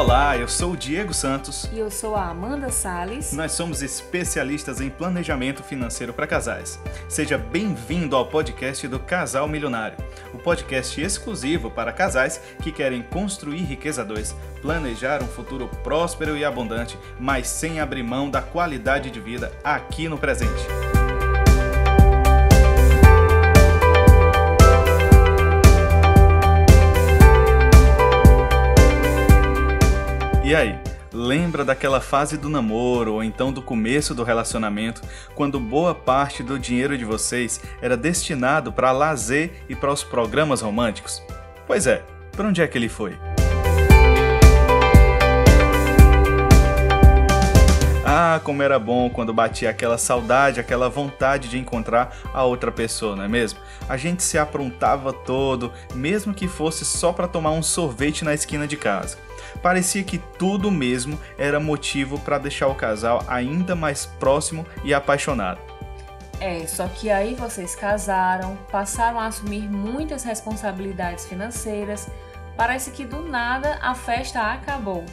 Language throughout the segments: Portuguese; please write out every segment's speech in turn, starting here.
Olá, eu sou o Diego Santos. E eu sou a Amanda Sales. Nós somos especialistas em planejamento financeiro para casais. Seja bem-vindo ao podcast do Casal Milionário, o podcast exclusivo para casais que querem construir riqueza 2, planejar um futuro próspero e abundante, mas sem abrir mão da qualidade de vida aqui no presente. E aí, lembra daquela fase do namoro ou então do começo do relacionamento, quando boa parte do dinheiro de vocês era destinado para lazer e para os programas românticos? Pois é, para onde é que ele foi? Ah, como era bom quando batia aquela saudade, aquela vontade de encontrar a outra pessoa, não é mesmo? A gente se aprontava todo, mesmo que fosse só para tomar um sorvete na esquina de casa. Parecia que tudo mesmo era motivo para deixar o casal ainda mais próximo e apaixonado. É, só que aí vocês casaram, passaram a assumir muitas responsabilidades financeiras, parece que do nada a festa acabou.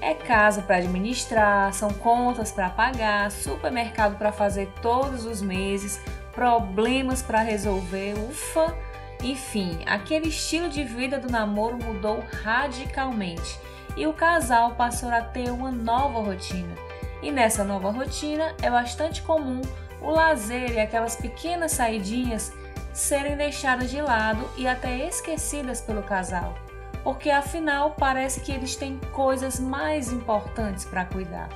É casa para administrar, são contas para pagar, supermercado para fazer todos os meses, problemas para resolver, ufa! Enfim, aquele estilo de vida do namoro mudou radicalmente e o casal passou a ter uma nova rotina. E nessa nova rotina é bastante comum o lazer e aquelas pequenas saidinhas serem deixadas de lado e até esquecidas pelo casal, porque afinal parece que eles têm coisas mais importantes para cuidar.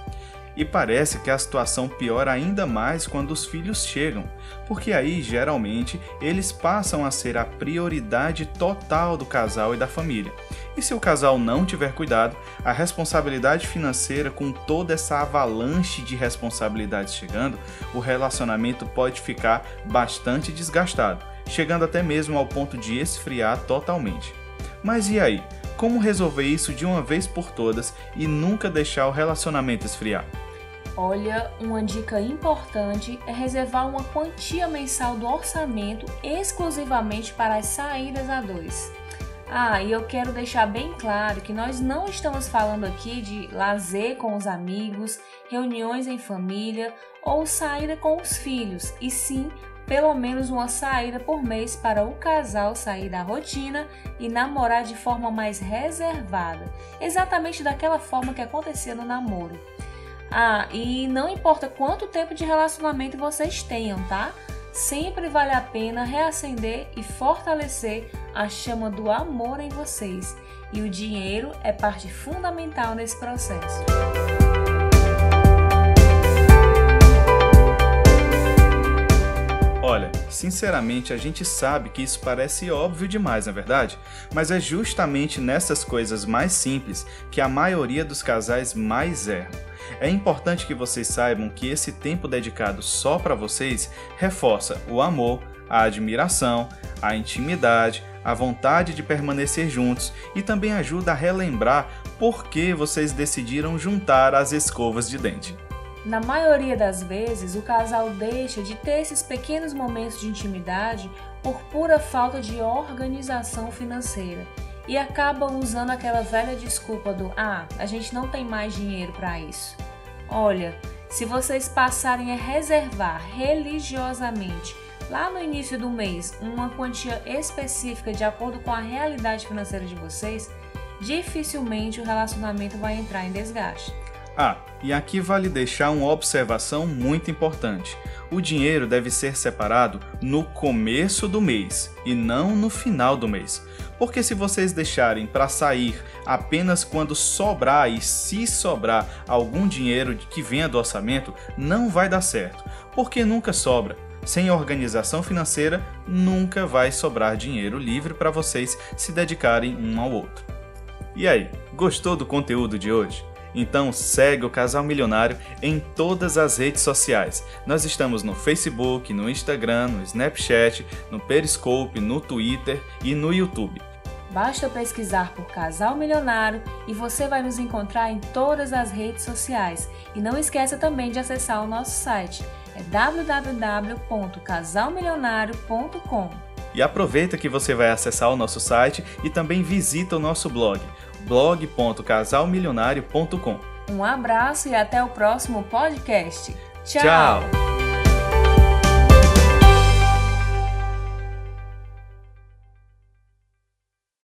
E parece que a situação piora ainda mais quando os filhos chegam, porque aí geralmente eles passam a ser a prioridade total do casal e da família. E se o casal não tiver cuidado, a responsabilidade financeira, com toda essa avalanche de responsabilidades chegando, o relacionamento pode ficar bastante desgastado, chegando até mesmo ao ponto de esfriar totalmente. Mas e aí? Como resolver isso de uma vez por todas e nunca deixar o relacionamento esfriar? Olha, uma dica importante é reservar uma quantia mensal do orçamento exclusivamente para as saídas a dois. Ah, e eu quero deixar bem claro que nós não estamos falando aqui de lazer com os amigos, reuniões em família ou saída com os filhos, e sim pelo menos uma saída por mês para o casal sair da rotina e namorar de forma mais reservada, exatamente daquela forma que acontecia no namoro. Ah, e não importa quanto tempo de relacionamento vocês tenham, tá? Sempre vale a pena reacender e fortalecer a chama do amor em vocês. E o dinheiro é parte fundamental nesse processo. Sinceramente a gente sabe que isso parece óbvio demais, na é verdade? Mas é justamente nessas coisas mais simples que a maioria dos casais mais erram. É importante que vocês saibam que esse tempo dedicado só para vocês reforça o amor, a admiração, a intimidade, a vontade de permanecer juntos e também ajuda a relembrar por que vocês decidiram juntar as escovas de dente. Na maioria das vezes, o casal deixa de ter esses pequenos momentos de intimidade por pura falta de organização financeira e acabam usando aquela velha desculpa do ah, a gente não tem mais dinheiro para isso. Olha, se vocês passarem a reservar religiosamente lá no início do mês uma quantia específica de acordo com a realidade financeira de vocês, dificilmente o relacionamento vai entrar em desgaste. Ah, e aqui vale deixar uma observação muito importante. O dinheiro deve ser separado no começo do mês e não no final do mês. Porque se vocês deixarem para sair apenas quando sobrar e se sobrar algum dinheiro que venha do orçamento, não vai dar certo. Porque nunca sobra. Sem organização financeira, nunca vai sobrar dinheiro livre para vocês se dedicarem um ao outro. E aí, gostou do conteúdo de hoje? Então segue o Casal Milionário em todas as redes sociais. Nós estamos no Facebook, no Instagram, no Snapchat, no Periscope, no Twitter e no YouTube. Basta pesquisar por Casal Milionário e você vai nos encontrar em todas as redes sociais. E não esqueça também de acessar o nosso site, é www.casalmilionario.com. E aproveita que você vai acessar o nosso site e também visita o nosso blog, blog.casalmilionário.com. Um abraço e até o próximo podcast. Tchau. Tchau.